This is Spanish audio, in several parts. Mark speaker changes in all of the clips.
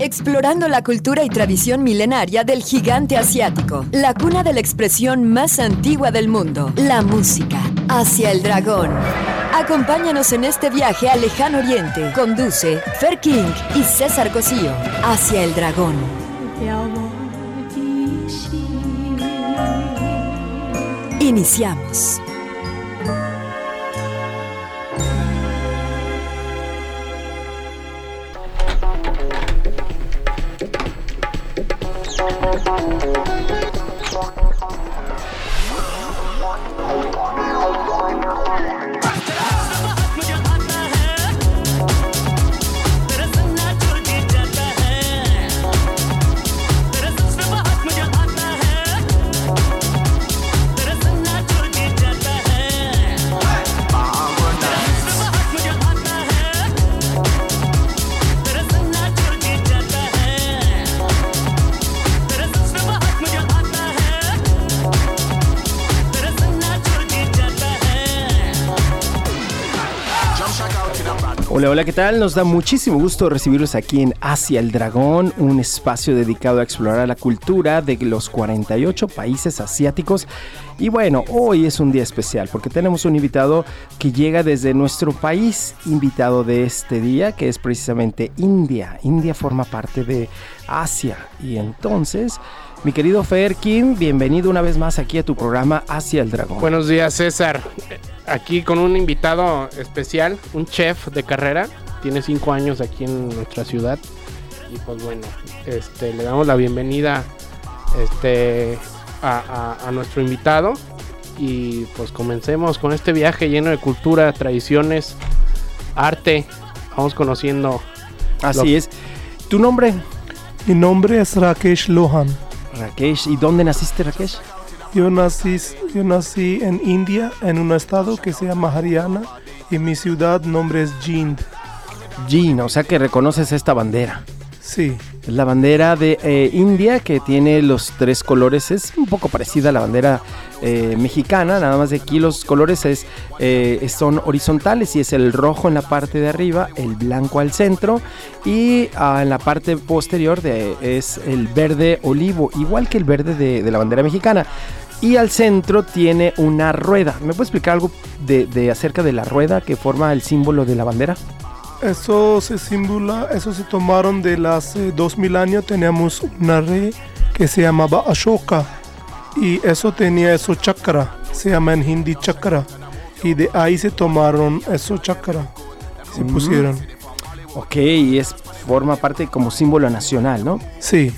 Speaker 1: Explorando la cultura y tradición milenaria del gigante asiático, la cuna de la expresión más antigua del mundo, la música. Hacia el dragón. Acompáñanos en este viaje al lejano oriente. Conduce Fer King y César Cosío. Hacia el dragón. Iniciamos.
Speaker 2: Hola, ¿qué tal? Nos da muchísimo gusto recibirlos aquí en Asia el Dragón, un espacio dedicado a explorar la cultura de los 48 países asiáticos. Y bueno, hoy es un día especial porque tenemos un invitado que llega desde nuestro país, invitado de este día, que es precisamente India. India forma parte de Asia y entonces... Mi querido Ferkin, bienvenido una vez más aquí a tu programa Hacia el Dragón.
Speaker 3: Buenos días, César. Aquí con un invitado especial, un chef de carrera. Tiene cinco años aquí en nuestra ciudad. Y pues bueno, este, le damos la bienvenida este, a, a nuestro invitado. Y pues comencemos con este viaje lleno de cultura, tradiciones, arte. Vamos conociendo.
Speaker 2: Así
Speaker 3: lo-
Speaker 2: es. ¿Tu nombre?
Speaker 4: Mi nombre es Rakesh Lohan.
Speaker 2: Rakesh. ¿Y dónde naciste, Rakesh?
Speaker 4: Yo nací, yo nací en India, en un estado que se llama Haryana, y mi ciudad nombre es Jind.
Speaker 2: Jean, o sea que reconoces esta bandera.
Speaker 4: Sí,
Speaker 2: la bandera de eh, India que tiene los tres colores. Es un poco parecida a la bandera eh, mexicana, nada más de aquí los colores es, eh, son horizontales y es el rojo en la parte de arriba, el blanco al centro y ah, en la parte posterior de, es el verde olivo, igual que el verde de, de la bandera mexicana. Y al centro tiene una rueda. ¿Me puede explicar algo de, de acerca de la rueda que forma el símbolo de la bandera?
Speaker 4: Eso se simbula, eso se tomaron de hace dos mil años. Teníamos una rey que se llamaba Ashoka, y eso tenía eso chakra, se llama en hindi chakra, y de ahí se tomaron eso chakra, se
Speaker 2: Mm.
Speaker 4: pusieron.
Speaker 2: Ok, y es forma parte como símbolo nacional, ¿no?
Speaker 4: Sí,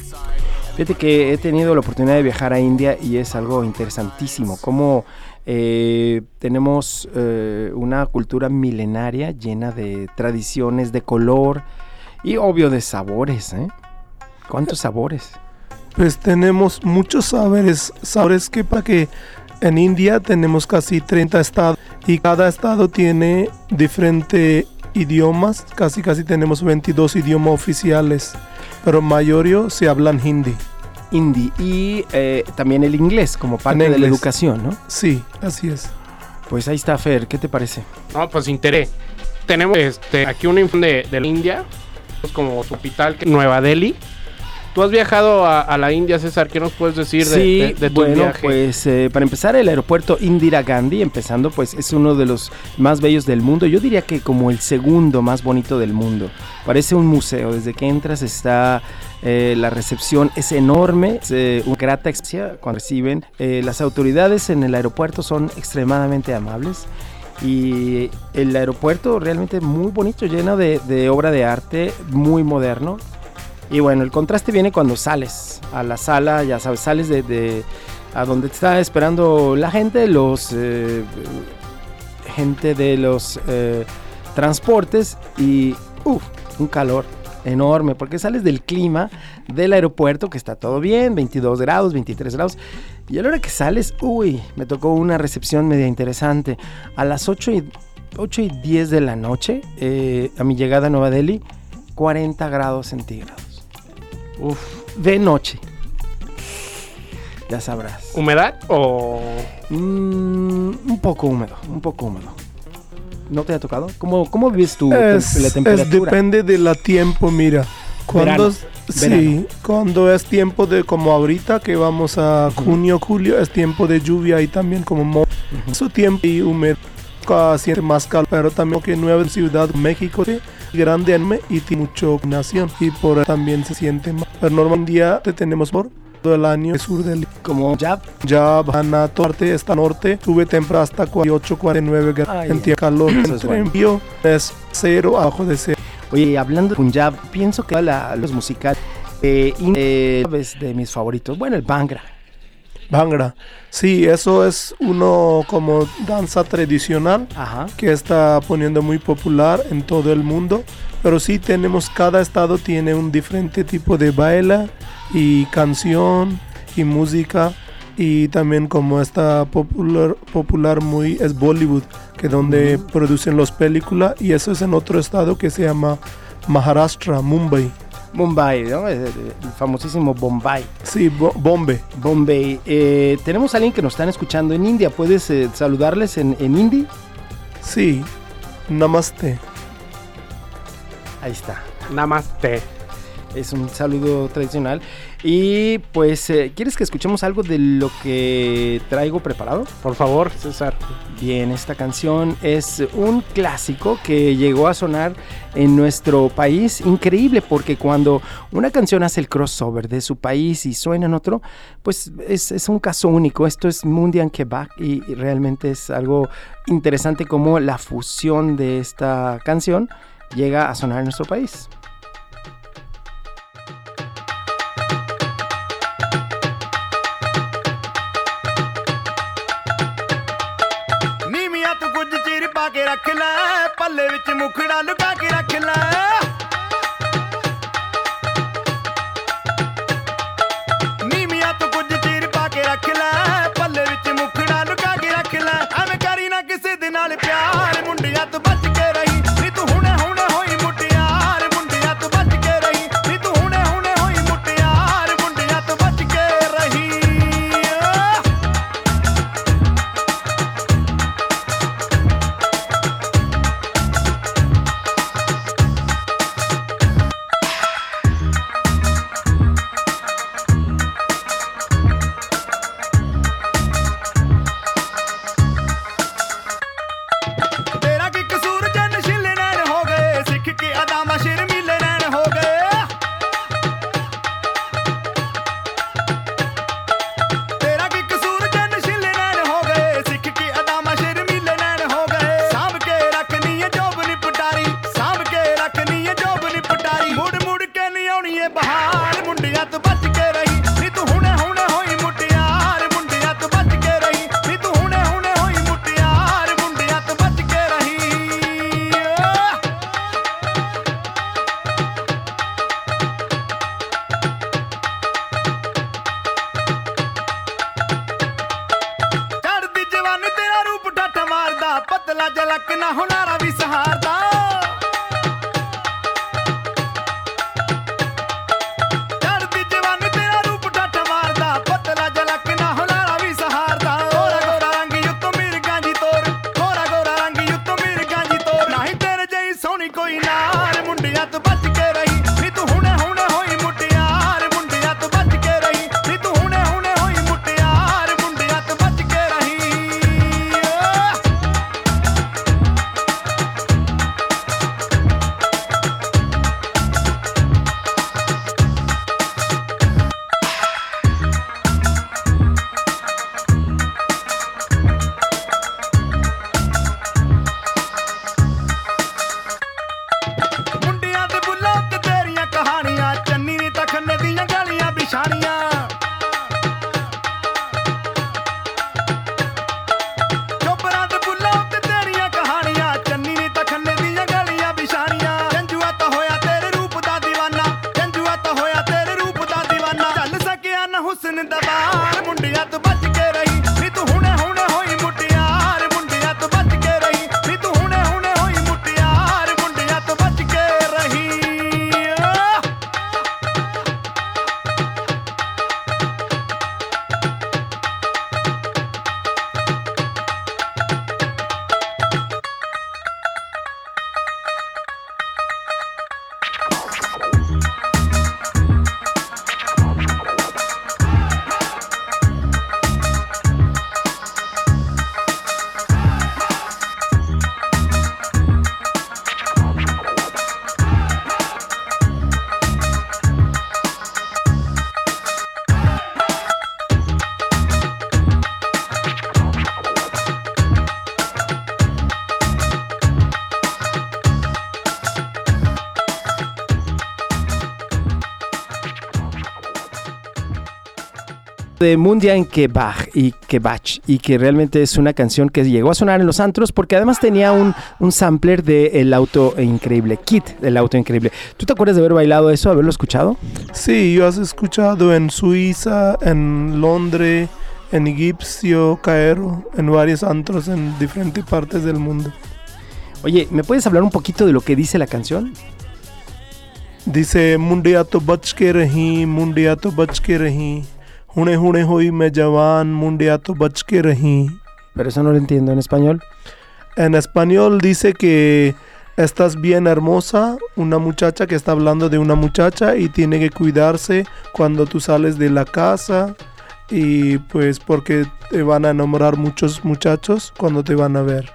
Speaker 2: Fíjate que he tenido la oportunidad de viajar a India y es algo interesantísimo. Cómo eh, tenemos eh, una cultura milenaria llena de tradiciones, de color y obvio de sabores, ¿eh? ¿Cuántos sabores?
Speaker 4: Pues tenemos muchos saberes, sabores que para que en India tenemos casi 30 estados y cada estado tiene diferentes idiomas, casi casi tenemos 22 idiomas oficiales, pero mayoría se hablan hindi.
Speaker 2: Hindi y eh, también el inglés como parte de la educación, ¿no?
Speaker 4: Sí, así es.
Speaker 2: Pues ahí está, Fer, ¿qué te parece?
Speaker 3: No, pues interés. Tenemos este, aquí una info de, de la India, pues, como su capital, que es Nueva Delhi. ¿Tú has viajado a, a la India, César? ¿Qué nos puedes decir de,
Speaker 2: sí,
Speaker 3: de- de tu
Speaker 2: bueno,
Speaker 3: viaje?
Speaker 2: pues eh, para empezar el aeropuerto Indira Gandhi, empezando pues es uno de los más bellos del mundo. Yo diría que como el segundo más bonito del mundo. Parece un museo. Desde que entras está eh, la recepción es enorme, es eh, una grata experiencia cuando reciben. Eh, las autoridades en el aeropuerto son extremadamente amables. Y el aeropuerto realmente muy bonito, lleno de, de obra de arte, muy moderno. Y bueno, el contraste viene cuando sales a la sala, ya sabes, sales de, a donde te está esperando la gente, los eh, gente de los eh, transportes y uf, un calor enorme porque sales del clima del aeropuerto que está todo bien, 22 grados, 23 grados y a la hora que sales, uy, me tocó una recepción media interesante a las 8 y 8 y 10 de la noche eh, a mi llegada a Nueva Delhi 40 grados centígrados.
Speaker 3: Uf.
Speaker 2: De noche. Ya sabrás.
Speaker 3: ¿Humedad o...?
Speaker 2: Mm, un poco húmedo, un poco húmedo. ¿No te ha tocado? ¿Cómo, cómo vives tú
Speaker 4: Es,
Speaker 2: la
Speaker 4: es
Speaker 2: temperatura?
Speaker 4: depende del tiempo, mira. Cuando,
Speaker 2: Verano,
Speaker 4: sí,
Speaker 2: verano.
Speaker 4: cuando es tiempo de como ahorita que vamos a junio, julio, es tiempo de lluvia y también como mo- su tiempo y húmedo siente más calor, pero también que nueva ciudad México sí, grande enorme y tiene mucho nación y por también se siente más. Pero normalmente tenemos por todo el año el sur del
Speaker 2: Como Jab.
Speaker 4: a toda parte esta norte, sube temprano hasta 48, 49 grados. En tiempo calor, envío es cero, abajo de cero.
Speaker 2: Oye, hablando de Punjab, pienso que la- los musicales eh, eh, es de mis favoritos. Bueno, el Bangra.
Speaker 4: Bhangra. Sí, eso es uno como danza tradicional
Speaker 2: Ajá.
Speaker 4: que está poniendo muy popular en todo el mundo. Pero sí tenemos, cada estado tiene un diferente tipo de baile y canción y música. Y también como está popular, popular muy es Bollywood, que donde producen las películas. Y eso es en otro estado que se llama Maharashtra, Mumbai.
Speaker 2: Mumbai, ¿no? El, el famosísimo Bombay.
Speaker 4: Sí, Bo- Bombay.
Speaker 2: Bombay. Eh, tenemos a alguien que nos están escuchando en India. ¿Puedes eh, saludarles en, en hindi?
Speaker 4: Sí, Namaste.
Speaker 2: Ahí está.
Speaker 3: Namaste.
Speaker 2: Es un saludo tradicional. Y pues, eh, ¿quieres que escuchemos algo de lo que traigo preparado?
Speaker 3: Por favor, César.
Speaker 2: Bien, esta canción es un clásico que llegó a sonar en nuestro país. Increíble porque cuando una canción hace el crossover de su país y suena en otro, pues es, es un caso único. Esto es Mundian Quebec y, y realmente es algo interesante como la fusión de esta canción llega a sonar en nuestro país.
Speaker 5: ਪੱਲੇ ਵਿੱਚ ਮੁਖੜਾ ਲੁਕਾ ਕੇ ਰੱਖ ਲੈ।
Speaker 2: de Mundian Kebach y Kebach y que realmente es una canción que llegó a sonar en los antros porque además tenía un, sampler de El Auto Increíble, Kit del Auto Increíble. ¿Tú te acuerdas de haber bailado eso, haberlo escuchado?
Speaker 4: Sí, yo has escuchado en Suiza, en Londres, en Egipcio, Cairo, en varios antros en diferentes partes del mundo.
Speaker 2: Oye, ¿me puedes hablar un poquito de lo que dice la canción?
Speaker 4: Dice, Mundia to bach ke Mundia ke.
Speaker 2: Pero eso no lo entiendo en español.
Speaker 4: En español dice que estás bien hermosa, una muchacha que está hablando de una muchacha y tiene que cuidarse cuando tú sales de la casa y pues porque te van a enamorar muchos muchachos cuando te van a ver.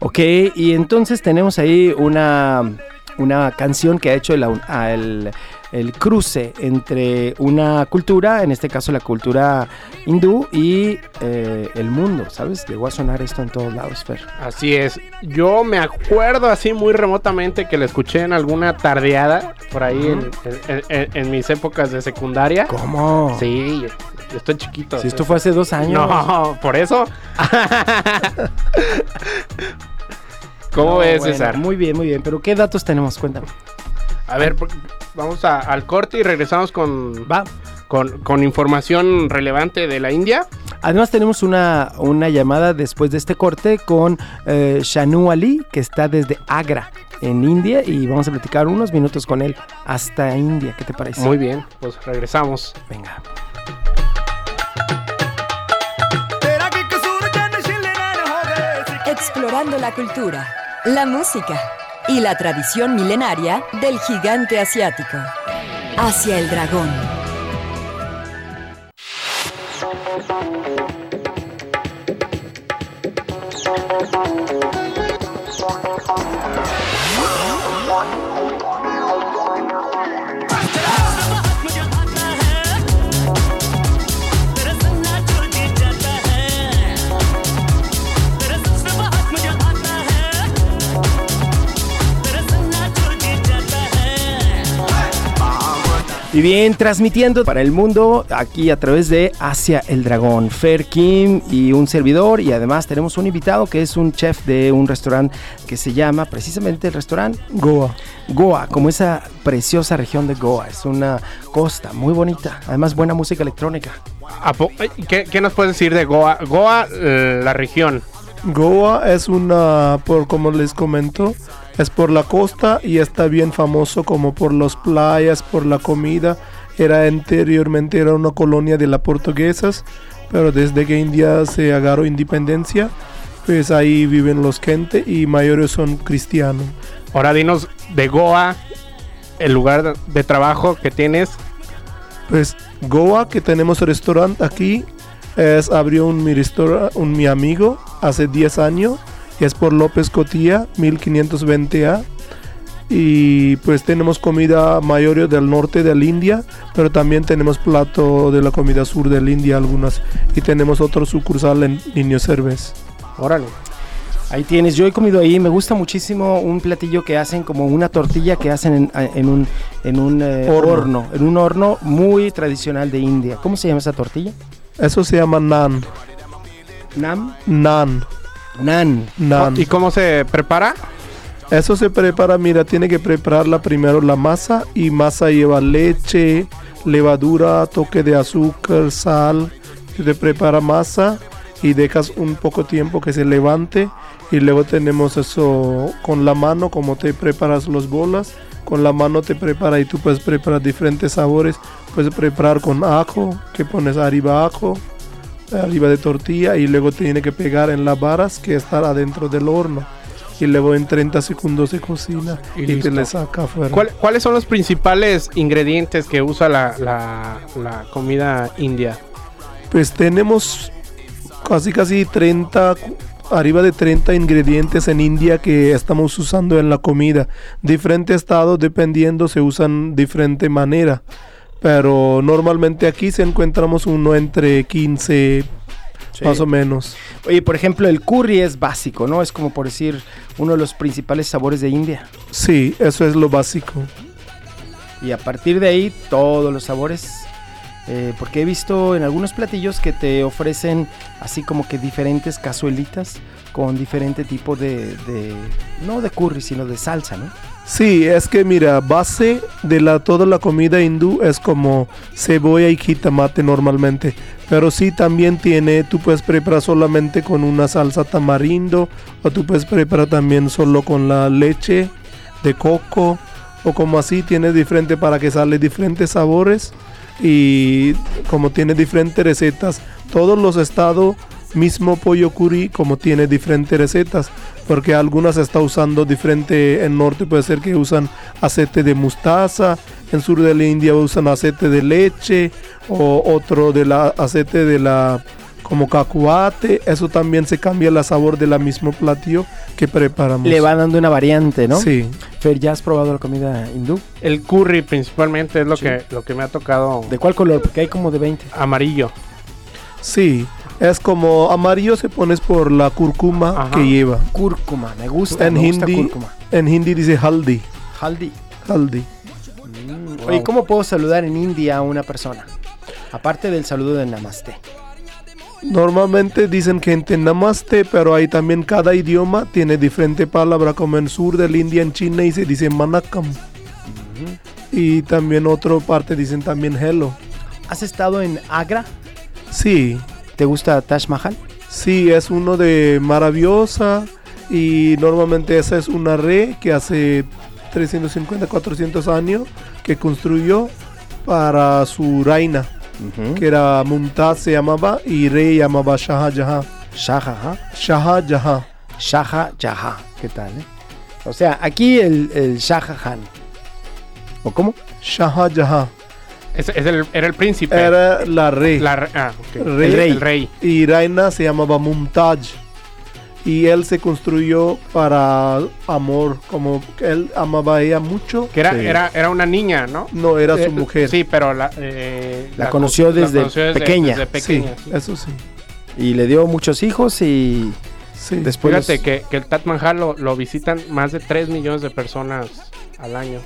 Speaker 2: Ok, y entonces tenemos ahí una, una canción que ha hecho el el cruce entre una cultura, en este caso la cultura hindú, y eh, el mundo, ¿sabes? Llegó a sonar esto en todos lados, Fer.
Speaker 3: Así es. Yo me acuerdo así muy remotamente que la escuché en alguna tardeada por ahí en, en- en- en mis épocas de secundaria.
Speaker 2: ¿Cómo?
Speaker 3: Sí, yo estoy chiquito.
Speaker 2: Si esto fue hace dos años.
Speaker 3: No, por eso. ¿Cómo
Speaker 2: No,
Speaker 3: ves,
Speaker 2: bueno,
Speaker 3: César?
Speaker 2: Muy bien, muy bien. Pero ¿qué datos tenemos? Cuéntame.
Speaker 3: A ver, vamos al corte y regresamos con, con, información relevante de la India.
Speaker 2: Además tenemos una, una llamada después de este corte con eh, Shanu Ali, que está desde Agra, en India, y vamos a platicar unos minutos con él hasta India. ¿Qué te parece?
Speaker 3: Muy bien, pues regresamos.
Speaker 2: Venga.
Speaker 1: Explorando la cultura, la música y la tradición milenaria del gigante asiático. Hacia el dragón.
Speaker 2: Y bien, transmitiendo para el mundo aquí a través de Hacia el Dragón, Fer Kim y un servidor. Y además tenemos un invitado que es un chef de un restaurante que se llama precisamente el restaurante
Speaker 4: Goa.
Speaker 2: Goa, como esa preciosa región de Goa. Es una costa muy bonita, además buena música electrónica.
Speaker 3: ¿A po- ay, ¿Qué, qué nos puedes decir de Goa? Goa, eh, la región.
Speaker 4: Goa es una, por como les comento, es por la costa y está bien famoso como por las playas, por la comida. Era anteriormente era una colonia de las portuguesas, pero desde que India se agarró independencia, pues ahí viven los gente y mayores son cristianos.
Speaker 3: Ahora dinos de Goa, el lugar de- trabajo que tienes.
Speaker 4: Pues Goa, que tenemos restaurante aquí, es abrió un mi, un mi amigo hace 10 años, es por López Cotilla, 1520A. Y pues tenemos comida mayor del norte de la India, pero también tenemos plato de la comida sur de la India algunas. Y tenemos otro sucursal en Niño Cervez.
Speaker 3: Órale.
Speaker 2: Ahí tienes, yo he comido ahí, me gusta muchísimo un platillo que hacen como una tortilla que hacen en, en un, en un eh,
Speaker 4: Horno.
Speaker 2: horno, en un horno muy tradicional de India. ¿Cómo se llama esa tortilla?
Speaker 4: Eso se llama nan.
Speaker 2: Nam.
Speaker 4: Nan.
Speaker 2: Nan.
Speaker 4: Nan.
Speaker 3: ¿Y cómo se prepara?
Speaker 4: Eso se prepara, mira, tiene que prepararla primero la masa y masa lleva leche, levadura, toque de azúcar, sal. Te prepara masa y dejas un poco tiempo que se levante y luego tenemos eso con la mano como te preparas los bolas. Con la mano te prepara y tú puedes preparar diferentes sabores. Puedes preparar con ajo, que pones arriba ajo, arriba de tortilla y luego tiene que pegar en las varas que están adentro del horno y luego en 30 segundos se cocina
Speaker 3: Y
Speaker 4: y, te le saca afuera.
Speaker 3: ¿Cuál- ¿Cuáles son los principales ingredientes que usa la, la- la comida india?
Speaker 4: Pues tenemos casi casi 30 cu- arriba de 30 ingredientes en India que estamos usando en la comida. Diferentes estados dependiendo se usan diferente manera. Pero normalmente aquí se encontramos uno entre 15 más o menos.
Speaker 2: Oye, por ejemplo, el curry es básico, ¿no? Es como por decir uno de los principales sabores de India.
Speaker 4: Sí, eso es lo básico.
Speaker 2: Y a partir de ahí, todos los sabores Eh, porque he visto en algunos platillos que te ofrecen así como que diferentes cazuelitas con diferente tipo de, de- no de curry, sino de salsa, ¿no?
Speaker 4: Sí, es que mira, base de la toda la comida hindú es como cebolla y jitomate normalmente. Pero sí también tiene, tú puedes preparar solamente con una salsa tamarindo o tú puedes preparar también solo con la leche de coco o como así tiene diferente para que sale diferentes sabores y como tiene diferentes recetas. Todos los estados mismo pollo curry como tiene diferentes recetas porque algunas está usando diferente en norte puede ser que usan aceite de mostaza en sur de la India usan aceite de leche o otro de la aceite de la como cacahuate eso también se cambia el sabor de la mismo platillo que preparamos
Speaker 2: Le va dando una variante, ¿no?
Speaker 4: sí
Speaker 2: Fer, ¿ya has probado la comida hindú?
Speaker 3: El curry principalmente es lo,
Speaker 2: Sí.
Speaker 3: que, lo que me ha tocado
Speaker 2: ¿De cuál color? Porque hay como de 20.
Speaker 3: amarillo.
Speaker 4: sí es como amarillo se pones por la cúrcuma
Speaker 3: Ajá.
Speaker 4: que lleva
Speaker 2: Cúrcuma, me gusta,
Speaker 4: en
Speaker 2: me gusta
Speaker 4: hindi
Speaker 2: cúrcuma.
Speaker 4: en hindi dice haldi
Speaker 2: Haldi.
Speaker 4: haldi
Speaker 2: Oye, ¿cómo puedo saludar en India a una persona? Aparte del saludo de Namaste.
Speaker 4: Normalmente dicen gente namaste, pero hay también cada idioma tiene diferente palabra, como en sur de la India, en China, y se dice manakam. Y también otra parte dicen también hello.
Speaker 2: ¿Has estado en Agra?
Speaker 4: Sí,
Speaker 2: ¿Te gusta Taj Mahal?
Speaker 4: sí, es uno de maravillosa y normalmente esa es una re que hace 350, 400 años que construyó para su reina, que era Mumtaz se llamaba y rey llamaba Shah Jahan.
Speaker 2: Shah Jahan.
Speaker 4: Shah Jahan.
Speaker 2: Shah Jahan. ¿Qué tal, eh? O sea, aquí el, el Shah Jahan. ¿O cómo?
Speaker 4: Shah Jahan.
Speaker 3: Es, es el, era el príncipe.
Speaker 4: Era la rey.
Speaker 3: La re- ah.
Speaker 4: Rey.
Speaker 2: El rey.
Speaker 3: El rey.
Speaker 4: y reina se llamaba Mumtaj. Y él se construyó para amor, como que él amaba a ella mucho.
Speaker 3: Que era,
Speaker 2: Sí.
Speaker 3: era, era una niña, ¿no?
Speaker 4: No, era
Speaker 3: Eh,
Speaker 4: su mujer.
Speaker 3: Sí, pero la, eh,
Speaker 2: La conoció desde pequeña.
Speaker 3: desde
Speaker 4: Sí,
Speaker 3: pequeña, sí.
Speaker 4: eso sí.
Speaker 2: Y le dio muchos hijos y
Speaker 4: Sí.
Speaker 2: después...
Speaker 3: Fíjate
Speaker 2: los-
Speaker 3: que, que el Taj Mahal lo, lo visitan más de 3 millones de personas al año.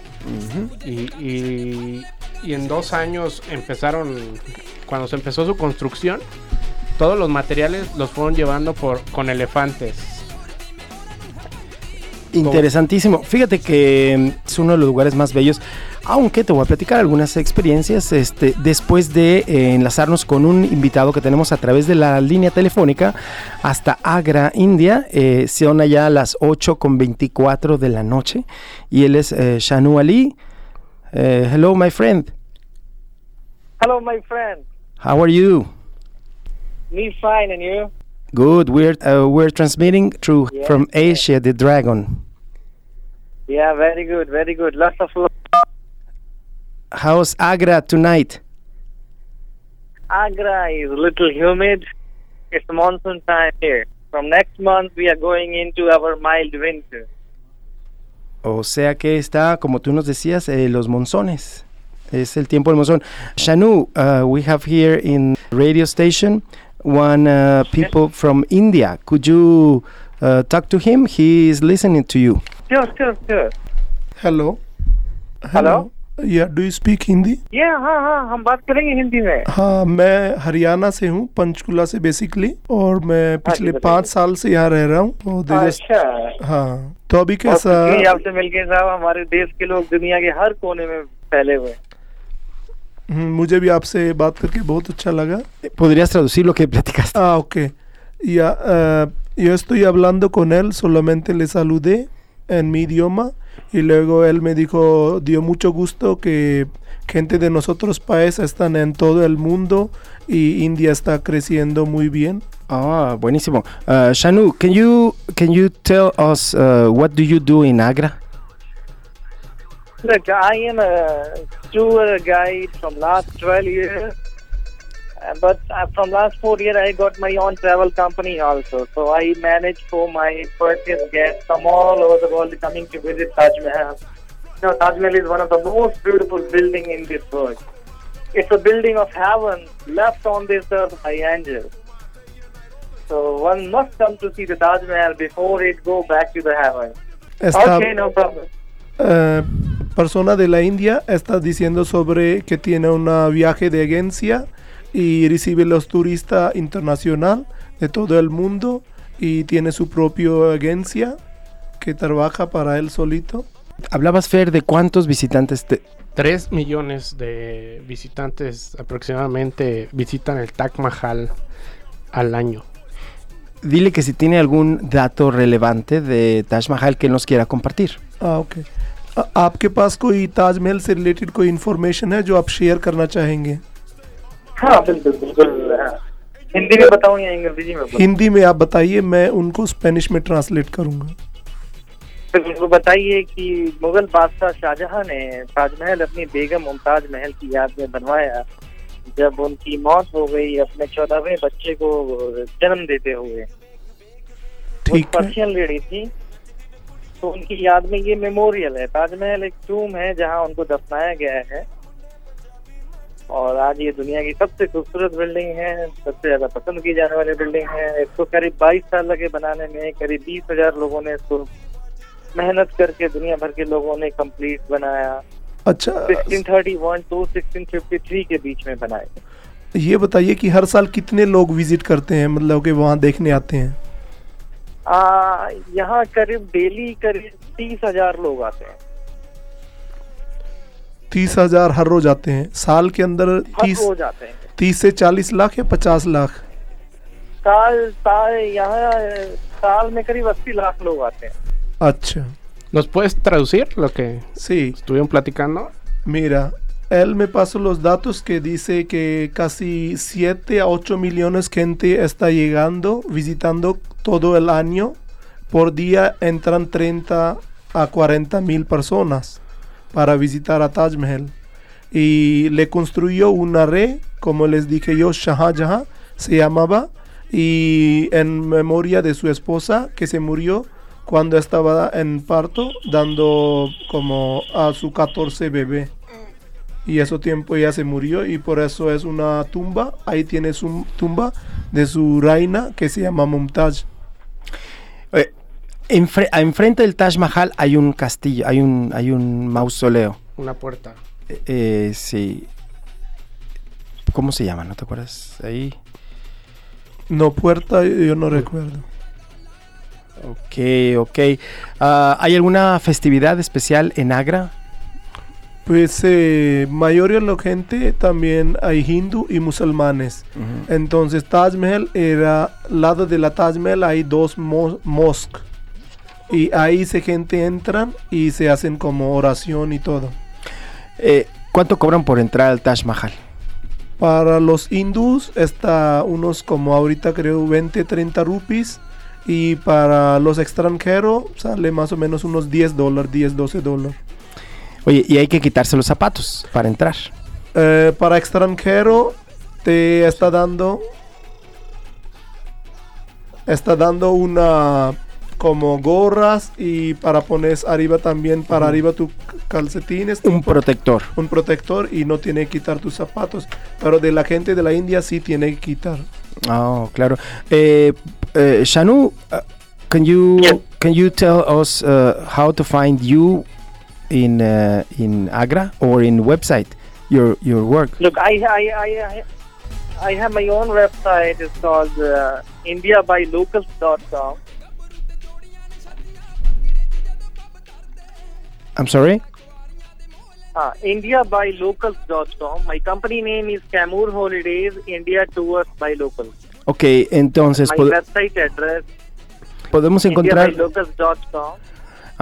Speaker 3: Y- y en dos años empezaron, cuando se empezó su construcción, todos los materiales los fueron llevando por con elefantes.
Speaker 2: Interesantísimo. Fíjate que mm, es uno de los lugares más bellos. Aunque te voy a platicar algunas experiencias este, después de eh, enlazarnos con un invitado que tenemos a través de la línea telefónica hasta Agra, India. Eh, son allá las 8 con 24 de la noche. Y él es eh, Shanu Ali. Eh, hello, my friend.
Speaker 6: Hello, my friend.
Speaker 2: How are you?
Speaker 6: Me fine, and you?
Speaker 2: Good. We're uh, we're transmitting through
Speaker 6: Yeah.
Speaker 2: from Asia, the Dragon.
Speaker 6: Yeah, very good, very good. Lots of love.
Speaker 2: How's Agra tonight?
Speaker 6: Agra is a little humid. It's monsoon time here. From next month, we are going into our mild winter.
Speaker 2: O sea que está, como tú nos decías, eh, los monzones. Es el tiempo del monzón. Shanu, uh, we have here in radio station one uh, people from India. Could you uh, talk to him? He is listening to you.
Speaker 6: Sure, sure, sure.
Speaker 4: Hello
Speaker 6: Hello?
Speaker 4: या do you speak Hindi
Speaker 6: Yeah, हाँ हाँ हम बात करेंगे हिंदी में
Speaker 4: हाँ मैं हरियाणा से हूँ पंचकुला से बेसिकली और मैं पिछले
Speaker 6: बताइए।
Speaker 4: पाँच साल से यहाँ रह रहा हूँ तो
Speaker 6: अच्छा
Speaker 4: हाँ तो अभी कैसा
Speaker 6: आपसे मिलके साहब हमारे देश के लोग दुनिया के हर कोने में फैले हुए
Speaker 4: हम्म, मुझे भी आपसे बात करके बहुत अच्छा लगा
Speaker 2: ¿Podrías traducir lo que platicaste?
Speaker 4: Ah, ok. Ya, eh, yo estoy hablando con él, solamente le saludé en mi idioma y luego él me dijo, dio mucho gusto que gente de nosotros países están en todo el mundo y India está creciendo muy bien.
Speaker 2: Ah, buenísimo. Uh, Shanu, can you can you tell us uh, what do you do in Agra?
Speaker 6: Look, I am a tour guide from last 12 years. Uh, But uh, from last four years, I got my own travel company also. So I manage for my purchase guests from all over the world coming to visit Taj Mahal. You know, Taj Mahal is one of the most beautiful building in this world. It's a building of heaven left on this earth by angels. So one must come to see the Taj Mahal before it go back to the heaven.
Speaker 4: Está,
Speaker 6: Okay, no problem.
Speaker 4: eh, persona de la India está diciendo sobre que tiene un viaje de agencia y recibe los turistas internacional de todo el mundo y tiene su propia agencia que trabaja para él solito.
Speaker 2: Hablabas, Fer, de cuántos visitantes te...
Speaker 3: 3 millones de visitantes aproximadamente visitan el Taj Mahal al año.
Speaker 2: Dile que si tiene algún dato relevante de Taj Mahal que nos quiera compartir.
Speaker 4: हाँ ओके आ- आपके पास कोई ताजमहल से रिलेटेड कोई इन्फॉर्मेशन है जो आप शेयर करना चाहेंगे
Speaker 6: हाँ बिल्कुल बिल्कुल हाँ। हिंदी में बताऊँ या अंग्रेज़ी में
Speaker 4: हिंदी में आप बताइए मैं उनको स्पेनिश में ट्रांसलेट करूँगा।
Speaker 6: तो बताइए कि मुगल बादशाह शाहजहां ने ताजमहल अपनी बेगम मुमताज़ महल की याद में बनवाया। जब उनकी मौत हो गई अपने चौदहवें बच्चे को जन्म देते हुए।
Speaker 4: ठीक
Speaker 6: पर्शियन लेडी थी। तो उनकी याद में ये मेमोरियल है। ताजमहल एक टूम है जहाँ उनको दफनाया गया है। और आज ये दुनिया की सबसे खूबसूरत बिल्डिंग है सबसे ज़्यादा पसंद की जाने वाली बिल्डिंग है। इसको करीब 22 साल लगे बनाने में करीब बीस हज़ार लोगों ने इसको मेहनत करके दुनिया भर के लोगों ने कंप्लीट बनाया।
Speaker 4: अच्छा
Speaker 6: 1631 टू 1653 के बीच में बनाए।
Speaker 4: ये बताइए कि हर साल कितने लोग विज़िट करते हैं मतलब कि वहाँ देखने आते हैं?
Speaker 6: यहाँ करीब डेली करीब तीस हज़ार लोग आते हैं।
Speaker 4: तीस हजार हर रोज आते हैं साल के अंदर
Speaker 6: हर
Speaker 4: तीस
Speaker 6: रोज आते हैं
Speaker 4: तीस से चालीस लाख या पचास लाख
Speaker 6: साल साल यहाँ साल में करीब अस्सी लाख लोग आते हैं
Speaker 4: अच्छा
Speaker 3: ¿Nos puedes traducir lo que
Speaker 4: sí
Speaker 3: estuvieron platicando?
Speaker 4: Mira, él me pasó los datos que dice que casi 7 a 8 millones de gente está llegando, visitando todo el año. Por día entran 30 a 40 mil personas para visitar a Taj Mahal. Y le construyó una red, como les dije yo, Shah Jahan se llamaba, y en memoria de su esposa que se murió cuando estaba en parto, dando como a su 14 bebé. Y ese tiempo ya se murió y por eso es una tumba. Ahí tiene su tumba de su reina que se llama Mumtaz.
Speaker 2: Eh, enfre- a enfrente del Taj Mahal hay un castillo, hay un, hay un mausoleo.
Speaker 3: Una puerta.
Speaker 2: Eh, eh, sí. ¿Cómo se llama? ¿No te acuerdas? Ahí.
Speaker 4: No, puerta, yo no recuerdo.
Speaker 2: Ok, ok. Ah, ¿Hay alguna festividad especial en Agra?
Speaker 4: Pues eh, mayoría de la gente también hay hindú y musulmanes. Entonces Taj Mahal era, lado de la Taj Mahal hay dos mo mosques. Y ahí se gente entran y se hacen como oración y todo.
Speaker 2: Eh, ¿Cuánto cobran por entrar al Taj Mahal?
Speaker 4: Para los hindús está unos como ahorita creo 20, 30 rupees. Y para los extranjeros sale más o menos unos 10 dólares, 10, 12 dólares.
Speaker 2: Oye, y hay que quitarse los zapatos para entrar.
Speaker 4: Eh, para extranjero te está dando está dando una como gorras y para pones arriba también para arriba tus calcetines
Speaker 2: Un protector.
Speaker 4: un protector y no tiene que quitar tus zapatos pero de la gente de la India sí tiene que quitar
Speaker 2: Oh, claro. Eh, eh, Shanu, uh, can you can you tell us uh, how to find you in uh, in Agra or in website your your work?
Speaker 6: Look, I I I I, I have my own website. It's called uh, IndiaByLocals.com.
Speaker 2: I'm sorry.
Speaker 6: Uh, IndiaByLocals.com. My company name is Camoor Holidays India Tours by Locals.
Speaker 2: Ok, entonces
Speaker 6: My website address
Speaker 2: podemos encontrar.
Speaker 6: IndiaByLocals.com.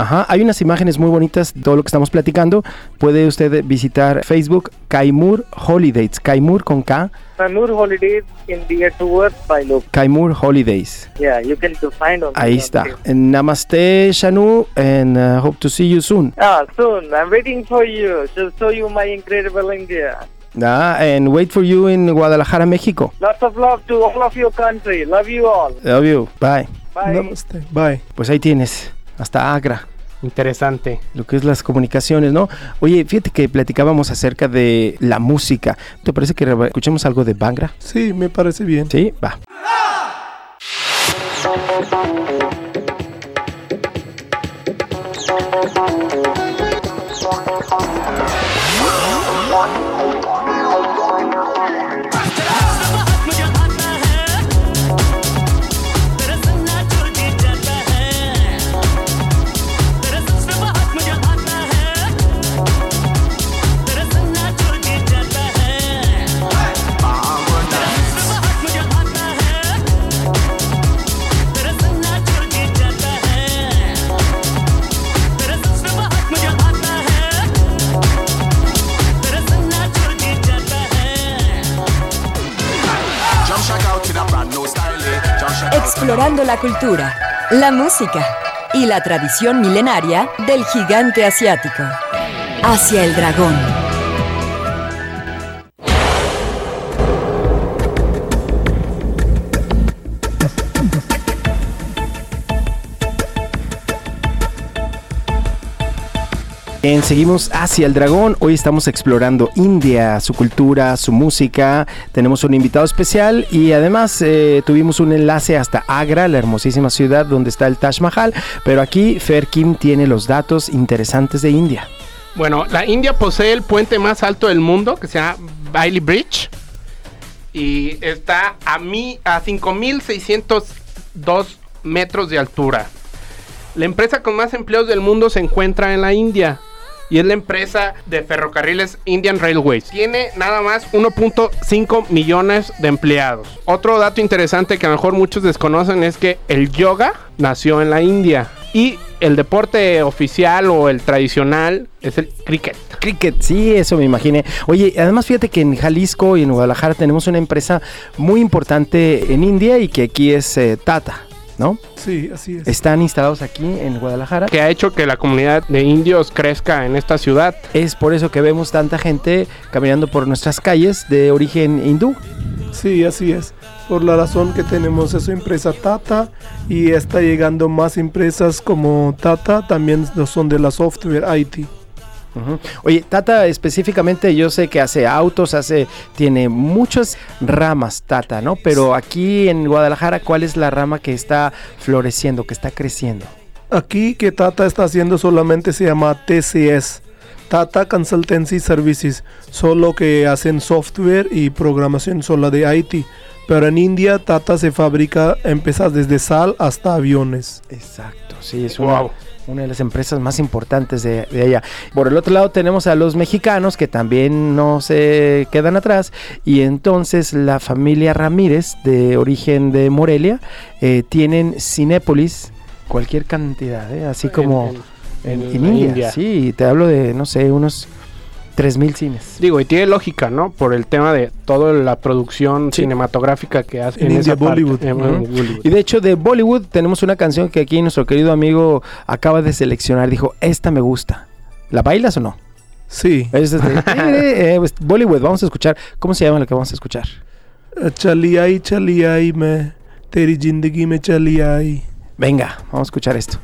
Speaker 2: Ajá, hay unas imágenes muy bonitas de todo lo que estamos platicando. Puede usted visitar Facebook Kaimur Holidays, Kaimur con K,
Speaker 6: Camoor Holidays India Tours by Locals.
Speaker 2: Kaimur Holidays.
Speaker 6: Yeah, you can to find on
Speaker 2: Ahí está.
Speaker 6: Facebook.
Speaker 2: Namaste, Shanu, and uh, hope to see you soon.
Speaker 6: Ah, soon. I'm waiting for you to show you my incredible India.
Speaker 2: Ah, and wait for you in Guadalajara, México.
Speaker 6: Lots of love to all of your country. Love you all.
Speaker 2: Love you. Bye.
Speaker 6: Bye.
Speaker 4: Namaste. bye
Speaker 2: Pues ahí tienes, hasta Agra,
Speaker 3: Interesante.
Speaker 2: lo que es las comunicaciones, ¿no? Oye, fíjate que platicábamos acerca de la música. ¿Te parece que escuchemos algo de Bangra?
Speaker 4: sí me parece bien
Speaker 2: Sí, va.
Speaker 7: Jump
Speaker 1: cultura, la música y la tradición milenaria del gigante asiático. Hacia el dragón.
Speaker 2: Seguimos hacia el dragón. Hoy estamos explorando India, su cultura, su música. Tenemos un invitado especial y además eh, tuvimos un enlace hasta Agra, la hermosísima ciudad donde está el Taj Mahal. Pero aquí Fer Kim tiene los datos interesantes de India.
Speaker 3: Bueno, la India posee el puente más alto del mundo, que se llama Bailey Bridge. Y está a, a 5.602 metros de altura. La empresa con más empleos del mundo se encuentra en la India. Y es la empresa de ferrocarriles Indian Railways. Tiene nada más 1.5 millones de empleados. Otro dato interesante que a lo mejor muchos desconocen es que el yoga nació en la India. Y el deporte oficial o el tradicional es el cricket.
Speaker 2: Cricket, sí, eso me imaginé. Oye, además fíjate que en Jalisco y en Guadalajara tenemos una empresa muy importante en India y que aquí es eh, Tata, ¿no?
Speaker 4: Sí, así es.
Speaker 2: Están instalados aquí en Guadalajara.
Speaker 3: Que ha hecho que la comunidad de indios crezca en esta ciudad.
Speaker 2: Es por eso que vemos tanta gente caminando por nuestras calles de origen hindú.
Speaker 4: Sí, así es. Por la razón que tenemos esa empresa Tata y está llegando más empresas como Tata, también son de la software IT.
Speaker 2: Oye, Tata específicamente yo sé que hace autos, hace, tiene muchas ramas Tata, ¿no? Pero aquí en Guadalajara, ¿cuál es la rama que está floreciendo, que está creciendo?
Speaker 4: Aquí que Tata está haciendo solamente se llama TCS, Tata Consultancy Services, solo que hacen software y programación sola de IT. Pero en India Tata se fabrica, empieza desde sal hasta aviones.
Speaker 2: Exacto, sí, es
Speaker 3: Wow.
Speaker 2: una de las empresas más importantes de, de allá. Por el otro lado tenemos a los mexicanos que también no se quedan atrás y entonces la familia Ramírez de origen de Morelia eh, tienen Cinépolis, cualquier cantidad, ¿eh? así como en,
Speaker 3: en
Speaker 2: en
Speaker 3: la
Speaker 2: India.
Speaker 3: India.
Speaker 2: Sí, te hablo de, no sé, unos 3000 cines.
Speaker 3: Digo, y tiene lógica, ¿no? Por el tema de toda la producción cinematográfica que hace
Speaker 4: en, en
Speaker 3: esa
Speaker 4: Bollywood.
Speaker 3: Bollywood.
Speaker 2: Y de hecho, de Bollywood tenemos una canción que aquí nuestro querido amigo acaba de seleccionar. Dijo, esta me gusta. ¿La bailas o no?
Speaker 4: Sí.
Speaker 2: Eh, eh, eh, Bollywood, vamos a escuchar. ¿Cómo se llama lo que vamos a escuchar?
Speaker 4: chaliay chaliay me. Teri jindagi me chali ay.
Speaker 2: Venga, vamos a escuchar esto.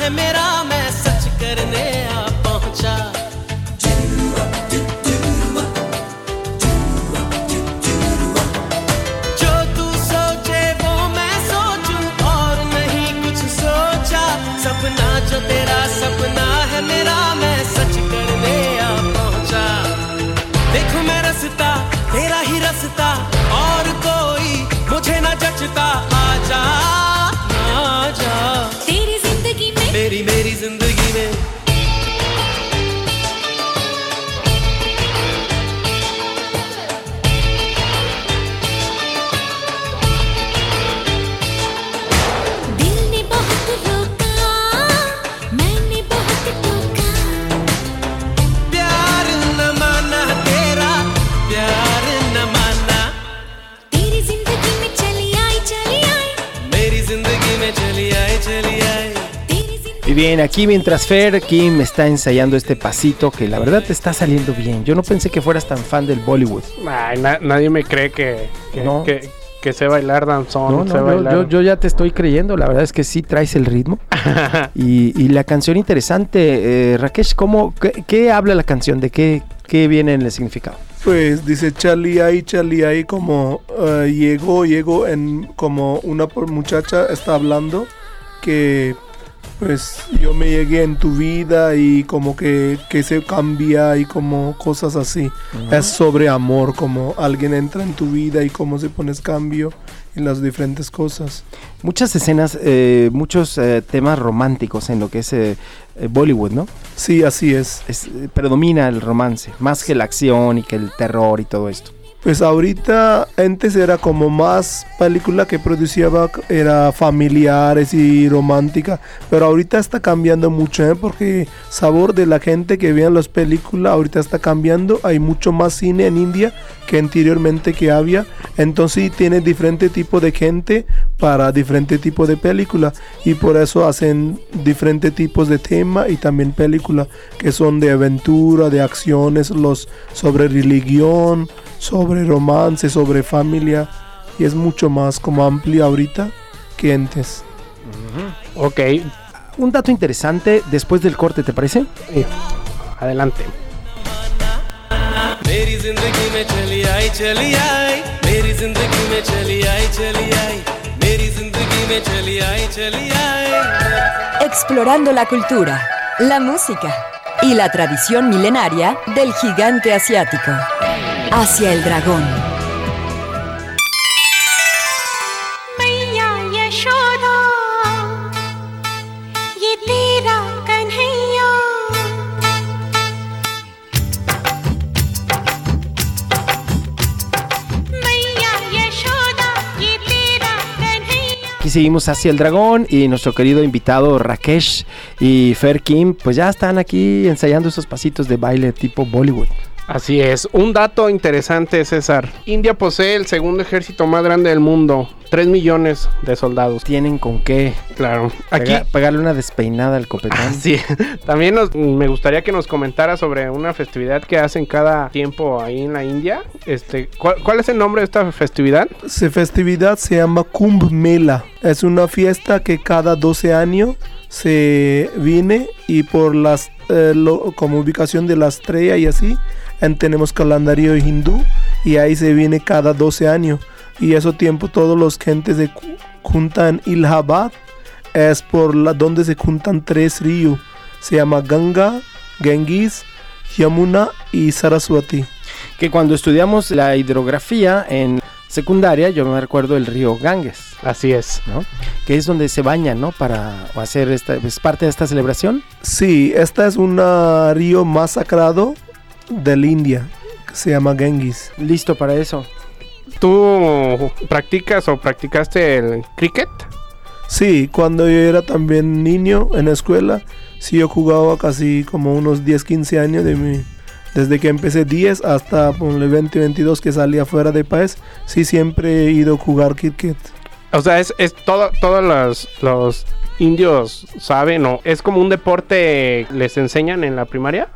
Speaker 8: है मेरा, मैं
Speaker 9: सच करने आ पहुँचा। जो तू सोचे वो मैं सोचूं, और नहीं कुछ सोचा। सपना जो तेरा सपना है मेरा, मैं सच करने आ पहुँचा। देखो मैं रसता, तेरा ही रसता, और कोई मुझे न जचता।
Speaker 2: Aquí mientras Fer Kim está ensayando este pasito que la verdad te está saliendo bien. Yo no pensé que fueras tan fan del Bollywood.
Speaker 3: Ay, nadie me cree que, que,
Speaker 2: no.
Speaker 3: sé bailar danzón.
Speaker 2: Yo, ya te estoy creyendo. La verdad es que sí traes el ritmo. y, la canción interesante, eh, Rakesh, ¿cómo, qué, habla la canción? ¿De qué, qué viene en el significado?
Speaker 4: Pues dice Charlie ahí, Charlie ahí, como uh, llegó, llegó en como una muchacha está hablando que pues yo me llegué en tu vida y como que, que se cambia y como cosas así. Es sobre amor, como alguien entra en tu vida y cómo se pones cambio en las diferentes cosas.
Speaker 2: Muchas escenas, eh, muchos eh, temas románticos en lo que es eh, Bollywood, ¿no?
Speaker 4: Sí, así es.
Speaker 2: Es, predomina el romance, más que la acción y que el terror y todo esto.
Speaker 4: Pues ahorita antes era como más película que producía era familiares y romántica, pero ahorita está cambiando mucho, ¿eh? porque sabor de la gente que vean las películas ahorita está cambiando, hay mucho más cine en India que anteriormente que había, entonces tiene diferente tipo de gente para diferente tipo de película y por eso hacen diferentes tipos de tema y también películas que son de aventura, de acciones, los sobre religión, sobre romance, sobre familia y es mucho más como amplia ahorita que antes.
Speaker 3: Ok,
Speaker 2: Un dato interesante después del corte, ¿te parece?
Speaker 3: adelante.
Speaker 9: मेरी जिंदगी में चली आई चली आई मेरी जिंदगी में चली आई चली आई
Speaker 1: Explorando la cultura, la música y la tradición milenaria del gigante asiático. Hacia el dragón.
Speaker 2: Seguimos hacia el dragón y nuestro querido invitado Rakesh y Fer Kim, pues ya están aquí ensayando esos pasitos de baile tipo Bollywood.
Speaker 3: Así es, un dato interesante César. India posee el segundo ejército más grande del mundo, 3 millones de soldados.
Speaker 2: Tienen con qué
Speaker 3: Claro, aquí
Speaker 2: pega- pegarle una despeinada al copetón.
Speaker 3: Sí, también nos- me gustaría que nos comentara sobre una festividad que hacen cada tiempo ahí en la India. Este, ¿cuál, cuál es el nombre de esta festividad?
Speaker 4: Esa festividad se llama Kumbh Mela. Es una fiesta que cada 12 años se viene y por las eh, lo- como ubicación de la estrella y así tenemos calendario hindú y ahí se viene cada 12 años y eso tiempo todos los gentes se juntan en Allahabad es por la donde se juntan tres ríos se llama Ganga, Ganges, Yamuna y Saraswati.
Speaker 2: Que cuando estudiamos la hidrografía en secundaria, yo me recuerdo el río Ganges,
Speaker 3: Así es.
Speaker 2: ¿no? Que es donde se bañan, ¿no? Para hacer esta, es parte de esta celebración.
Speaker 4: Sí, esta es un río más sagrado de la India, que se llama Ganges.
Speaker 2: Listo para eso.
Speaker 3: ¿Tú practicas o practicaste el cricket?
Speaker 4: Sí, cuando yo era también niño en la escuela, sí yo jugaba casi como unos 10, 15 años de mi... Desde que empecé 10 hasta ponle 20, 22 que salí afuera del país, sí siempre he ido a jugar cricket.
Speaker 3: O sea, es, es todo, todos los, los indios saben o es como un deporte les enseñan en la primaria.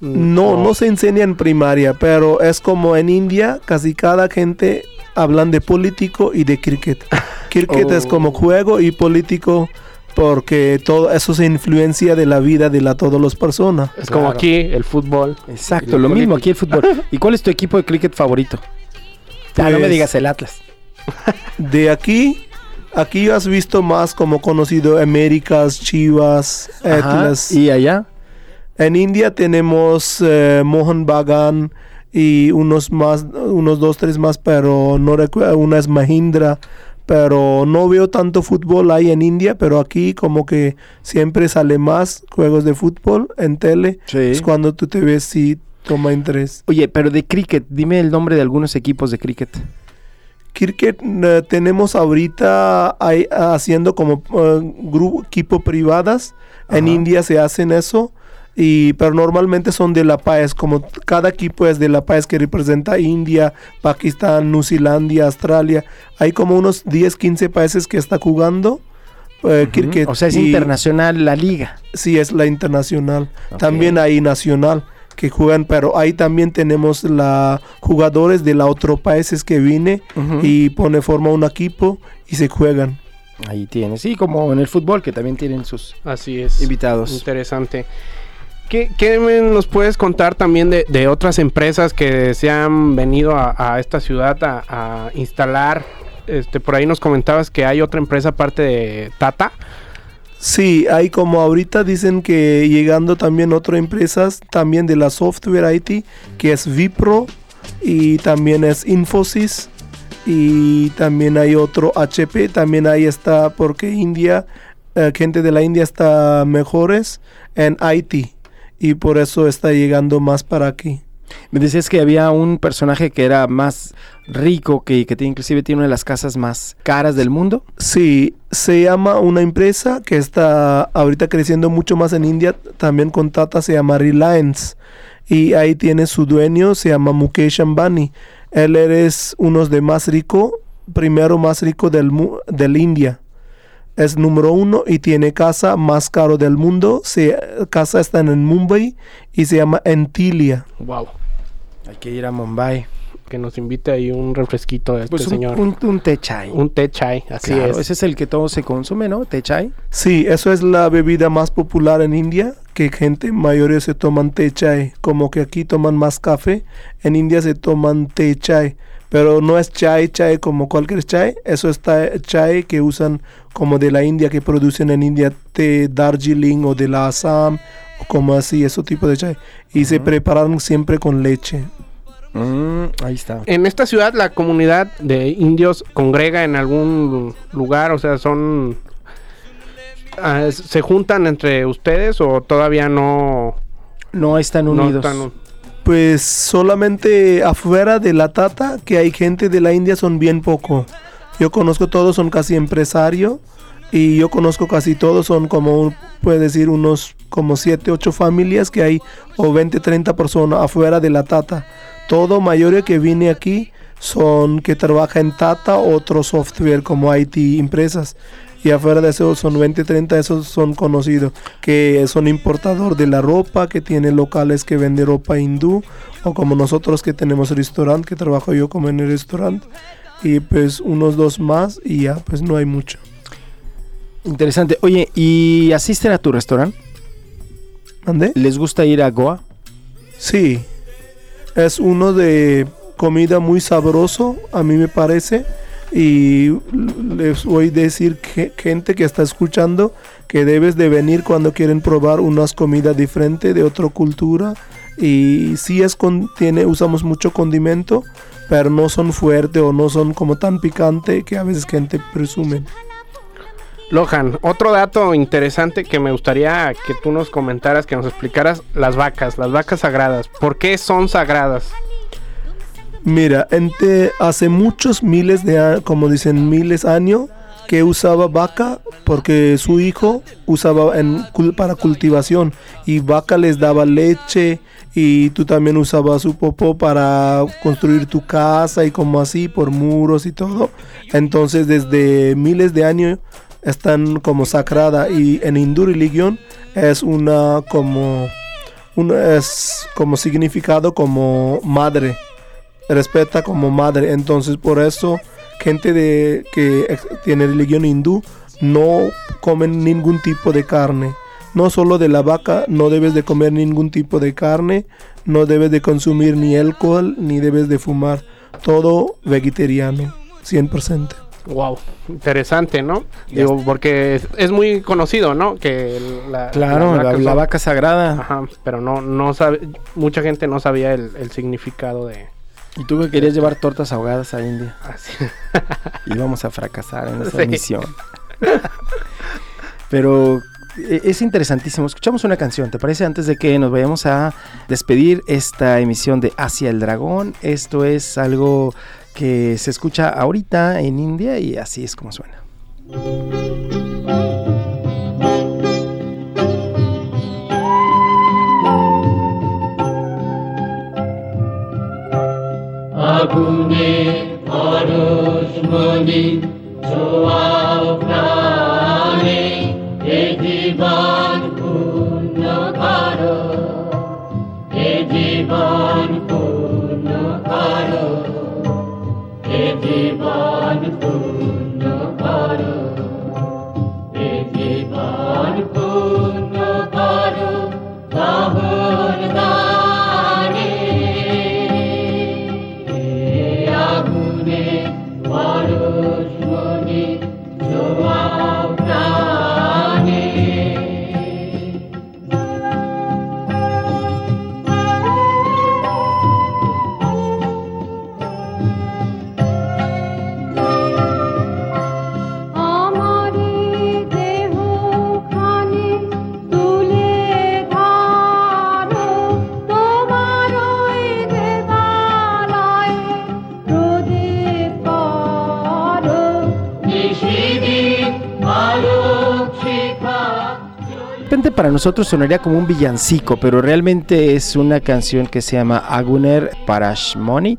Speaker 4: No, no se enseña en primaria, pero es como en India, casi cada gente hablan de político y de cricket. Cricket es
Speaker 3: Oh.
Speaker 4: como juego y político porque todo eso se influencia de la vida de la todas las personas.
Speaker 3: Es como
Speaker 2: Claro.
Speaker 3: aquí el fútbol.
Speaker 2: Exacto,
Speaker 3: Y
Speaker 2: lo mismo aquí el fútbol. ¿Y cuál es tu equipo de cricket favorito? Ah, no me
Speaker 4: Pues-
Speaker 2: digas el Atlas.
Speaker 4: De aquí, aquí has visto más como conocido Américas, Chivas,
Speaker 2: Ajá,
Speaker 4: Atlas.
Speaker 2: ¿Y allá?
Speaker 4: En India tenemos eh, Mohan Bagan y unos más, unos dos, tres más, pero no recuerdo, una es Mahindra, pero no veo tanto fútbol ahí en India, pero aquí como que siempre sale más juegos de fútbol en tele.
Speaker 2: Sí.
Speaker 4: Es cuando tú te ves si toma interés.
Speaker 2: Oye, pero de cricket, dime el nombre de algunos equipos de cricket.
Speaker 4: Cricket eh, tenemos ahorita ahí, haciendo como eh, grupo, equipo privadas. En
Speaker 2: Ajá.
Speaker 4: India se hacen eso. Y, pero normalmente son de la país, como cada equipo es de la país que representa India, Pakistán, Zelanda, Australia. Hay como unos 10, 15 países que está jugando eh, cricket.
Speaker 2: O sea, es
Speaker 4: Y-
Speaker 2: internacional la liga.
Speaker 4: Sí, es la internacional. También hay nacional que juegan, pero ahí también tenemos la jugadores de los otros países que viene y pone forma un equipo y se juegan.
Speaker 2: Ahí tienes. Sí, como en el fútbol, que también tienen sus
Speaker 3: Así es.
Speaker 2: invitados.
Speaker 3: Interesante. ¿Qué, nos puedes contar también de, otras empresas que se han venido a, esta ciudad a, a instalar? Este, por ahí nos comentabas que hay otra empresa aparte de Tata.
Speaker 4: Sí, hay como ahorita dicen que llegando también otras empresas también de la software IT, que es Vipro y también es Infosys y también hay otro HP, también ahí está porque India, eh, gente de la India está mejores en IT y por eso está llegando más para aquí.
Speaker 2: Me decías que había un personaje que era más rico, que, que tiene- inclusive tiene una de las casas más caras del mundo.
Speaker 4: Sí, se llama una empresa que está ahorita creciendo mucho más en India, también con Tata, se llama Reliance. Y ahí tiene su dueño, se llama Mukesh Ambani. Él es uno de más rico, primero más rico del, del India. Es número uno y tiene casa más caro del mundo. Se, casa está en Mumbai y se llama Entilia.
Speaker 3: Wow.
Speaker 2: Hay que ir a Mumbai.
Speaker 3: Que nos invite ahí un refresquito de este
Speaker 2: Pues un,
Speaker 3: señor.
Speaker 2: un, un té chai.
Speaker 3: Un té chai, así
Speaker 2: Claro,
Speaker 3: es.
Speaker 2: Ese es el que todo se consume, ¿no? Té chai.
Speaker 4: Sí, eso es la bebida más popular en India, que gente mayor se toman té chai, como que aquí toman más café, en India se toman té chai, pero no es chai chai como cualquier chai, eso es ta- chai que usan como de la India, que producen en India té Darjeeling o de la Assam, o como así, ese tipo de chai, y se preparan siempre con leche.
Speaker 2: Mm, ahí está.
Speaker 3: En esta ciudad la comunidad de indios congrega en algún lugar, o sea, son... ah, ¿Se juntan entre ustedes o todavía no,
Speaker 2: No están
Speaker 3: no
Speaker 2: unidos.
Speaker 3: están-
Speaker 4: Pues solamente afuera de la Tata, que hay gente de la India, son bien poco. Yo conozco todos, son casi empresario. Y yo conozco casi todos, son como, puede decir, unos como 7, 8 familias que hay, o 20, 30 personas afuera de la Tata. Todo mayoría que viene aquí son que trabaja en Tata, otro software como IT empresas. Y afuera de eso son 20, 30, esos son conocidos, que son importador de la ropa, que tiene locales que vende ropa hindú, o como nosotros que tenemos restaurante, que trabajo yo como en el restaurante, y pues unos dos más y ya, pues no hay mucho.
Speaker 2: Interesante. Oye, ¿y asisten a tu restaurante?
Speaker 4: ¿Mande?
Speaker 2: ¿Les gusta ir a Goa?
Speaker 4: Sí, es uno de comida muy sabroso, a mí me parece. Y les voy a decir gente que está escuchando que debes de venir cuando quieren probar unas comidas diferentes de otra cultura. Y sí es con, tiene, usamos mucho condimento, pero no son fuertes o no son como tan picante que a veces gente presume.
Speaker 3: Lohan, otro dato interesante que me gustaría que tú nos comentaras, que nos explicaras, las vacas, las vacas sagradas. ¿Por qué son sagradas?
Speaker 4: Mira, hace muchos miles de años, como dicen miles años, que usaba vaca porque su hijo usaba en, para cultivación y vaca les daba leche y tú también usabas su popó para construir tu casa y como así por muros y todo. Entonces desde miles de años están como sagrada y en hindú religión es una como es como significado como madre respeta como madre. Entonces, por eso, gente de que tiene religión hindú no comen ningún tipo de carne. No solo de la vaca, no debes de comer ningún tipo de carne, no debes de consumir ni alcohol, ni debes de fumar. Todo vegetariano, 100%.
Speaker 3: Wow, interesante, ¿no? Digo, porque es, es muy conocido, ¿no? Que la,
Speaker 2: Claro, la, vaca sagrada.
Speaker 3: Ajá, pero no, no sabe, mucha gente no sabía el, el significado de...
Speaker 2: Y tú que querías llevar tortas ahogadas a India.
Speaker 3: Así.
Speaker 2: Íbamos a fracasar en esa
Speaker 3: Sí.
Speaker 2: misión. Pero eh, es interesantísimo. Escuchamos una canción, ¿te parece? Antes de que nos vayamos a despedir esta emisión de Hacia el Dragón. Esto es algo que se escucha ahorita en India y así es como suena.
Speaker 10: আগুনে প্রাণে এ জীবন পূর্ণ করো এ জীবন পূর্ণ করো এ জীবন পূর্ণ করো
Speaker 2: para nosotros sonaría como un villancico, pero realmente es una canción que se llama Aguner Parashmoni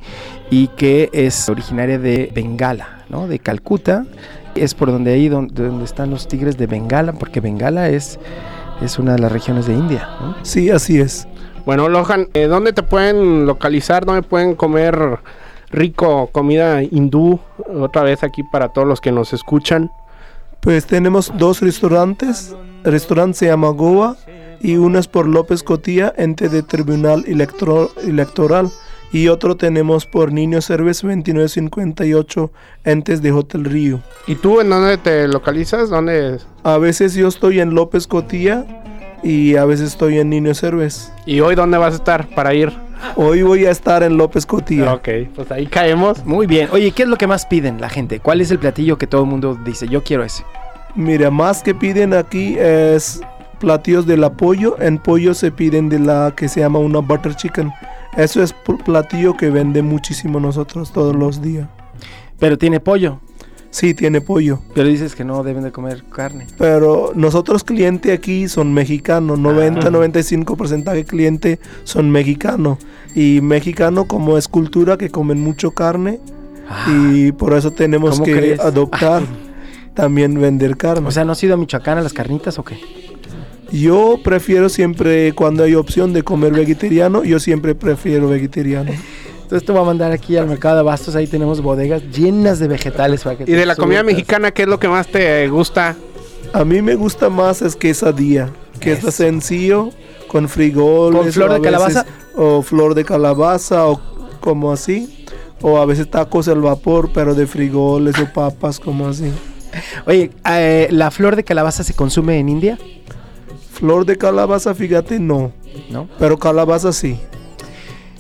Speaker 2: y que es originaria de Bengala, ¿no? De Calcuta. Es por donde ahí donde, donde están los tigres de Bengala, porque Bengala es, es una de las regiones de India, ¿no?
Speaker 4: Sí, así es.
Speaker 3: Bueno, Lohan, eh, ¿dónde te pueden localizar? ¿Dónde pueden comer rico comida hindú? Otra vez aquí para todos los que nos escuchan.
Speaker 4: Pues tenemos dos restaurantes. El restaurante se llama Goa y uno es por López Cotilla, ente de Tribunal Electro- Electoral. Y otro tenemos por Niño Cervez 2958, entes de Hotel Río.
Speaker 3: ¿Y tú en dónde te localizas? ¿Dónde?
Speaker 4: A veces yo estoy en López Cotilla y a veces estoy en Niño Cervez.
Speaker 3: ¿Y hoy dónde vas a estar para ir?
Speaker 4: Hoy voy a estar en López Cotilla.
Speaker 3: Ok, pues ahí caemos.
Speaker 2: Muy bien. Oye, ¿qué es lo que más piden la gente? ¿Cuál es el platillo que todo el mundo dice, yo quiero ese?
Speaker 4: Mira, más que piden aquí es platillos del pollo. En pollo se piden de la que se llama una butter chicken. Eso es pl- platillo que vende muchísimo nosotros todos los días.
Speaker 2: Pero tiene pollo,
Speaker 4: Sí, tiene pollo.
Speaker 2: pero dices que no deben de comer carne.
Speaker 4: Pero nosotros clientes aquí son mexicanos. 90-95% de clientes son mexicanos. Y mexicano como es cultura que comen mucho carne. Y por eso tenemos
Speaker 2: ¿Cómo
Speaker 4: que
Speaker 2: crees?
Speaker 4: adoptar también vender carne.
Speaker 2: O sea, ¿no has ido a Michoacán a las carnitas o qué?
Speaker 4: Yo prefiero siempre, cuando hay opción de comer vegetariano, yo siempre prefiero vegetariano.
Speaker 2: Entonces te voy a mandar aquí al mercado de abastos, ahí tenemos bodegas llenas de vegetales para que
Speaker 3: ¿Y de la comida mexicana qué es lo que más te gusta?
Speaker 4: A mí me gusta más es quesadilla, que es sencillo, con frijoles.
Speaker 2: ¿Con flor de calabaza?
Speaker 4: veces- o flor de calabaza, o como así. O a veces tacos al vapor, pero de frijoles o papas, como así.
Speaker 2: Oye, eh, ¿la flor de calabaza se consume en India?
Speaker 4: Flor de calabaza, fíjate, no.
Speaker 2: ¿No?
Speaker 4: Pero calabaza sí.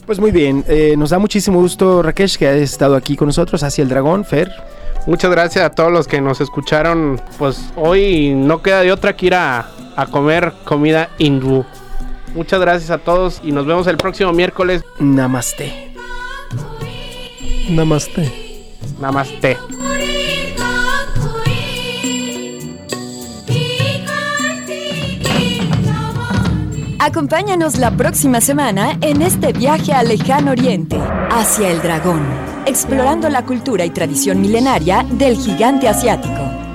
Speaker 2: Pues muy bien, eh, nos da muchísimo gusto Rakesh que hayas estado aquí con nosotros, hacia el dragón, Fer.
Speaker 3: Muchas gracias a todos los que nos escucharon. Pues hoy no queda de otra que ir a, a comer comida hindú. Muchas gracias a todos y nos vemos el próximo miércoles.
Speaker 2: Namaste.
Speaker 4: Namaste.
Speaker 3: Namaste.
Speaker 1: Acompáñanos la próxima semana en este viaje al lejano oriente, hacia el dragón, explorando la cultura y tradición milenaria del gigante asiático.